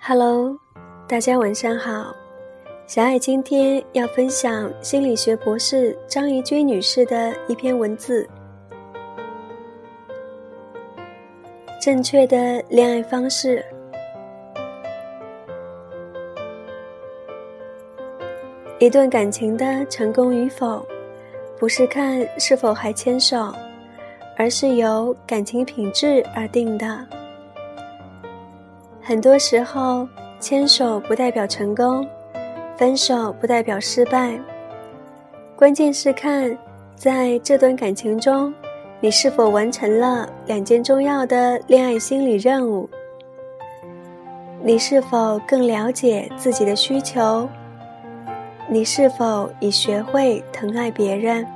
Hello，大家晚上好。小爱今天要分享心理学博士张怡君女士的一篇文字：正确的恋爱方式。一段感情的成功与否，不是看是否还牵手，而是由感情品质而定的。很多时候，牵手不代表成功，分手不代表失败。关键是看，在这段感情中，你是否完成了两件重要的恋爱心理任务。你是否更了解自己的需求？你是否已学会疼爱别人？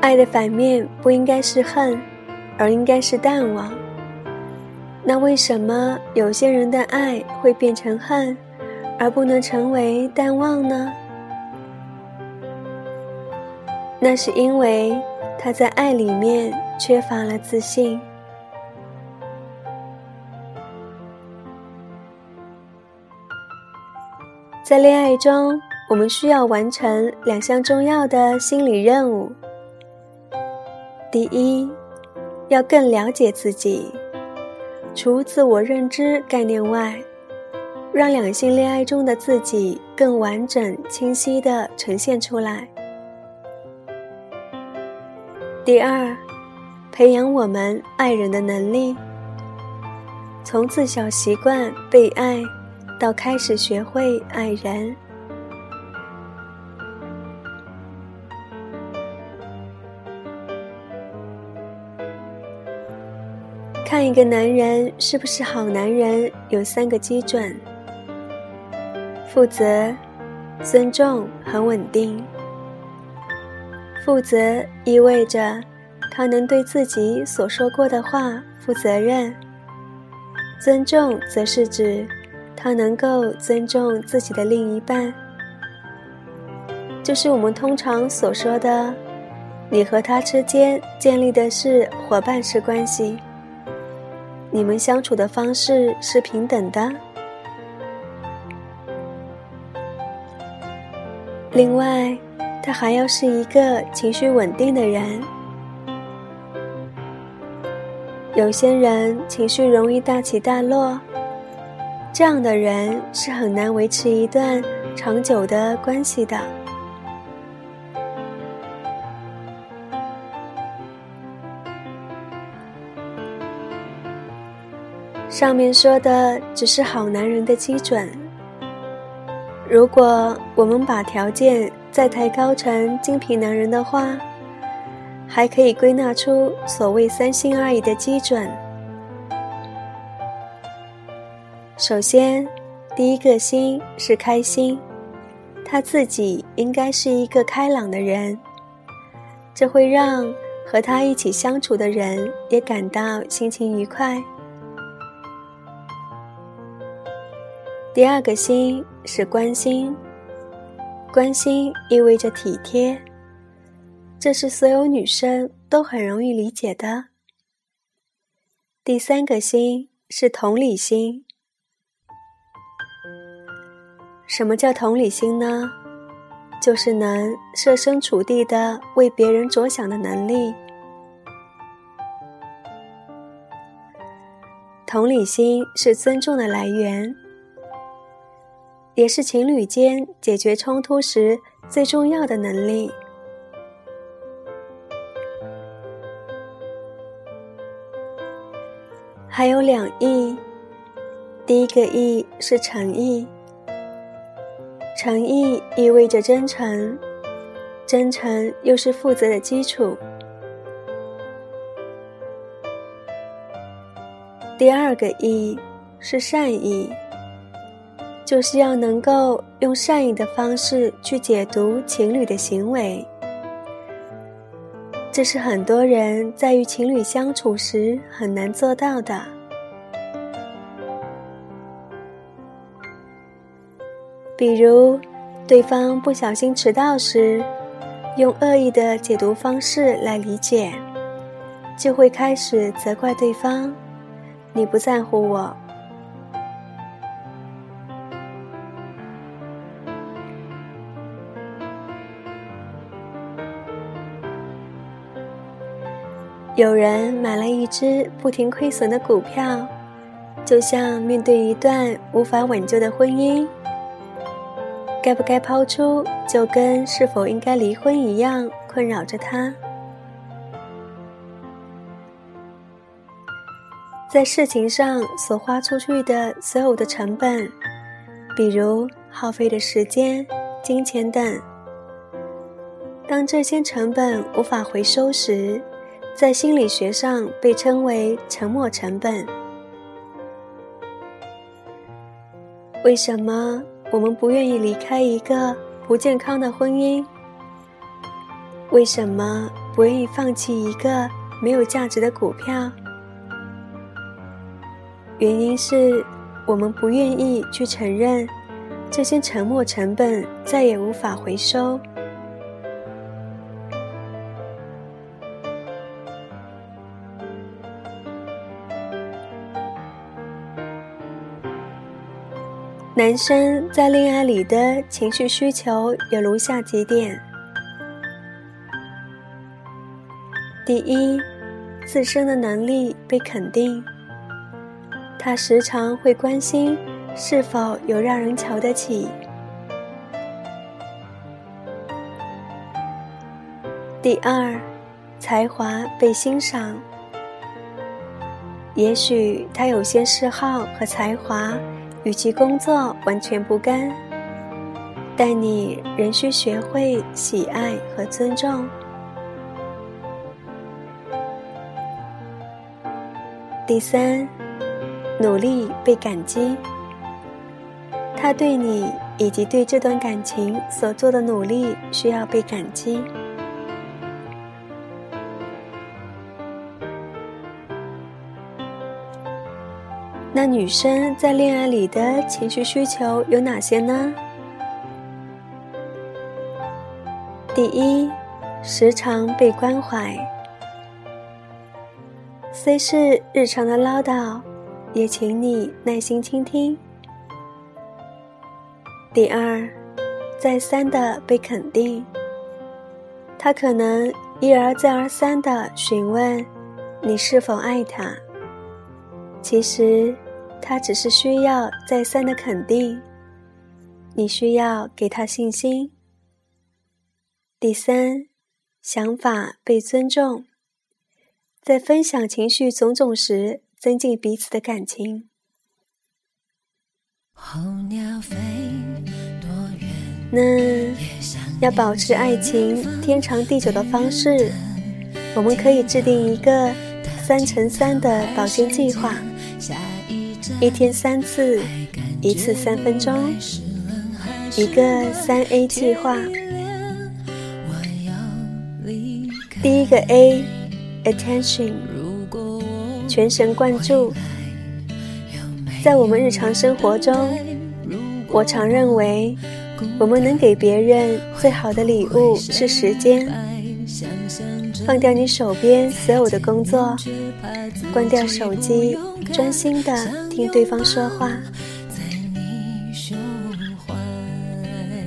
爱的反面不应该是恨，而应该是淡忘。那为什么有些人的爱会变成恨，而不能成为淡忘呢？那是因为他在爱里面缺乏了自信。在恋爱中，我们需要完成两项重要的心理任务。第一，要更了解自己，除自我认知概念外，让两性恋爱中的自己更完整、清晰的呈现出来。第二，培养我们爱人的能力，从自小习惯被爱，到开始学会爱人。看一个男人是不是好男人，有三个基准：负责、尊重、很稳定。负责意味着他能对自己所说过的话负责任；尊重则是指他能够尊重自己的另一半，就是我们通常所说的，你和他之间建立的是伙伴式关系。你们相处的方式是平等的。另外，他还要是一个情绪稳定的人。有些人情绪容易大起大落，这样的人是很难维持一段长久的关系的。上面说的只是好男人的基准。如果我们把条件再抬高成精品男人的话，还可以归纳出所谓三心二意的基准。首先，第一个心是开心，他自己应该是一个开朗的人，这会让和他一起相处的人也感到心情愉快。第二个心是关心，关心意味着体贴，这是所有女生都很容易理解的。第三个心是同理心，什么叫同理心呢？就是能设身处地的为别人着想的能力。同理心是尊重的来源。也是情侣间解决冲突时最重要的能力。还有两意，第一个意是诚意，诚意意味着真诚，真诚又是负责的基础。第二个意是善意。就是要能够用善意的方式去解读情侣的行为，这是很多人在与情侣相处时很难做到的。比如，对方不小心迟到时，用恶意的解读方式来理解，就会开始责怪对方：“你不在乎我。”有人买了一只不停亏损的股票，就像面对一段无法挽救的婚姻，该不该抛出，就跟是否应该离婚一样，困扰着他。在事情上所花出去的所有的成本，比如耗费的时间、金钱等，当这些成本无法回收时，在心理学上被称为沉没成本。为什么我们不愿意离开一个不健康的婚姻？为什么不愿意放弃一个没有价值的股票？原因是我们不愿意去承认这些沉没成本再也无法回收。男生在恋爱里的情绪需求有如下几点：第一，自身的能力被肯定，他时常会关心是否有让人瞧得起；第二，才华被欣赏，也许他有些嗜好和才华。与其工作完全不干，但你仍需学会喜爱和尊重。第三，努力被感激，他对你以及对这段感情所做的努力需要被感激。那女生在恋爱里的情绪需求有哪些呢？第一，时常被关怀，虽是日常的唠叨，也请你耐心倾听。第二，再三的被肯定，他可能一而再而三的询问你是否爱他，其实。他只是需要再三的肯定，你需要给他信心。第三，想法被尊重，在分享情绪种种时，增进彼此的感情。那要保持爱情天长地久的方式，我们可以制定一个三乘三的保鲜计划。一天三次，一次三分钟，一个三 A 计划。第一个 A，attention，全神贯注。在我们日常生活中，我常认为，我们能给别人最好的礼物是时间。放掉你手边所有的工作，关掉手机，专心的听对方说话。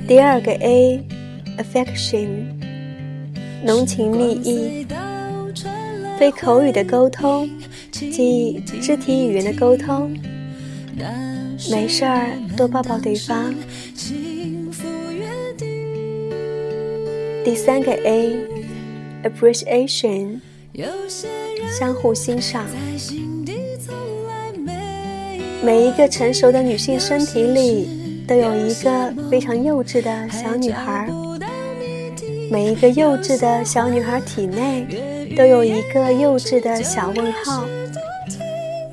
第二个 A，affection，浓情蜜意，非口语的沟通，即肢体语言的沟通。没事儿，多抱抱对方。第三个 A。appreciation，相互欣赏。每一个成熟的女性身体里都有一个非常幼稚的小女孩，每一个幼稚的小女孩体内都有一个幼稚的小问号，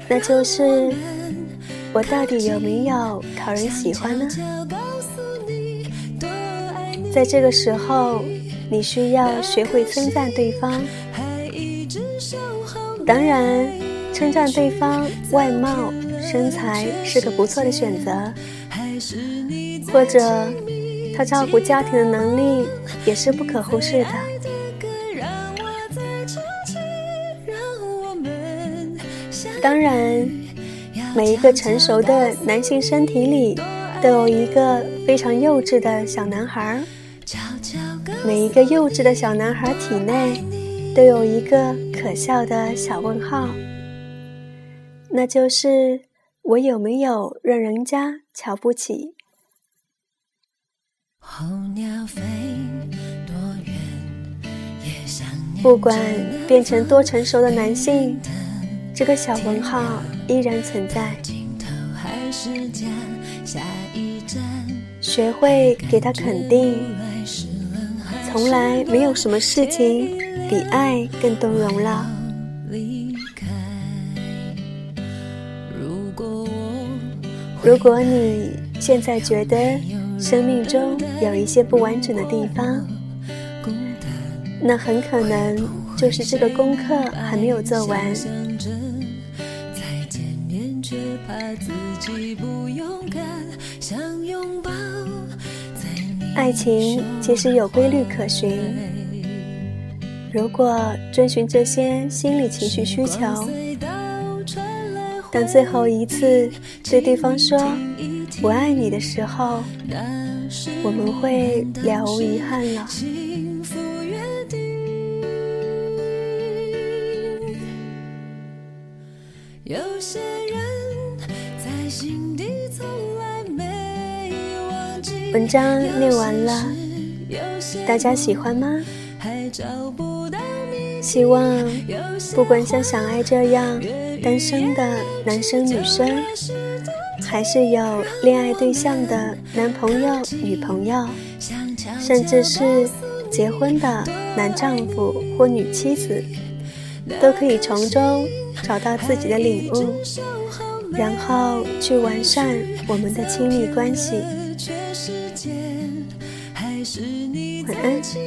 那就是我到底有没有讨人喜欢呢？在这个时候，你需要学会称赞对方。当然，称赞对方外貌、身材是个不错的选择，或者他照顾家庭的能力也是不可忽视的。当然，每一个成熟的男性身体里都有一个非常幼稚的小男孩，每一个幼稚的小男孩体内都有一个。可笑的小问号，那就是我有没有让人家瞧不起？不管变成多成熟的男性，这个小问号依然存在。学会给他肯定，从来没有什么事情。比爱更动容了。如果你现在觉得生命中有一些不完整的地方，那很可能就是这个功课还没有做完。爱情其实有规律可循。如果遵循这些心理情绪需求，当最后一次对对方说“我爱你”的时候，我们会了无遗憾了。文章念完了，大家喜欢吗？希望不管像小爱这样单身的男生女生，还是有恋爱对象的男朋友女朋友，甚至是结婚的男丈夫或女妻子，都可以从中找到自己的领悟，然后去完善我们的亲密关系。晚安。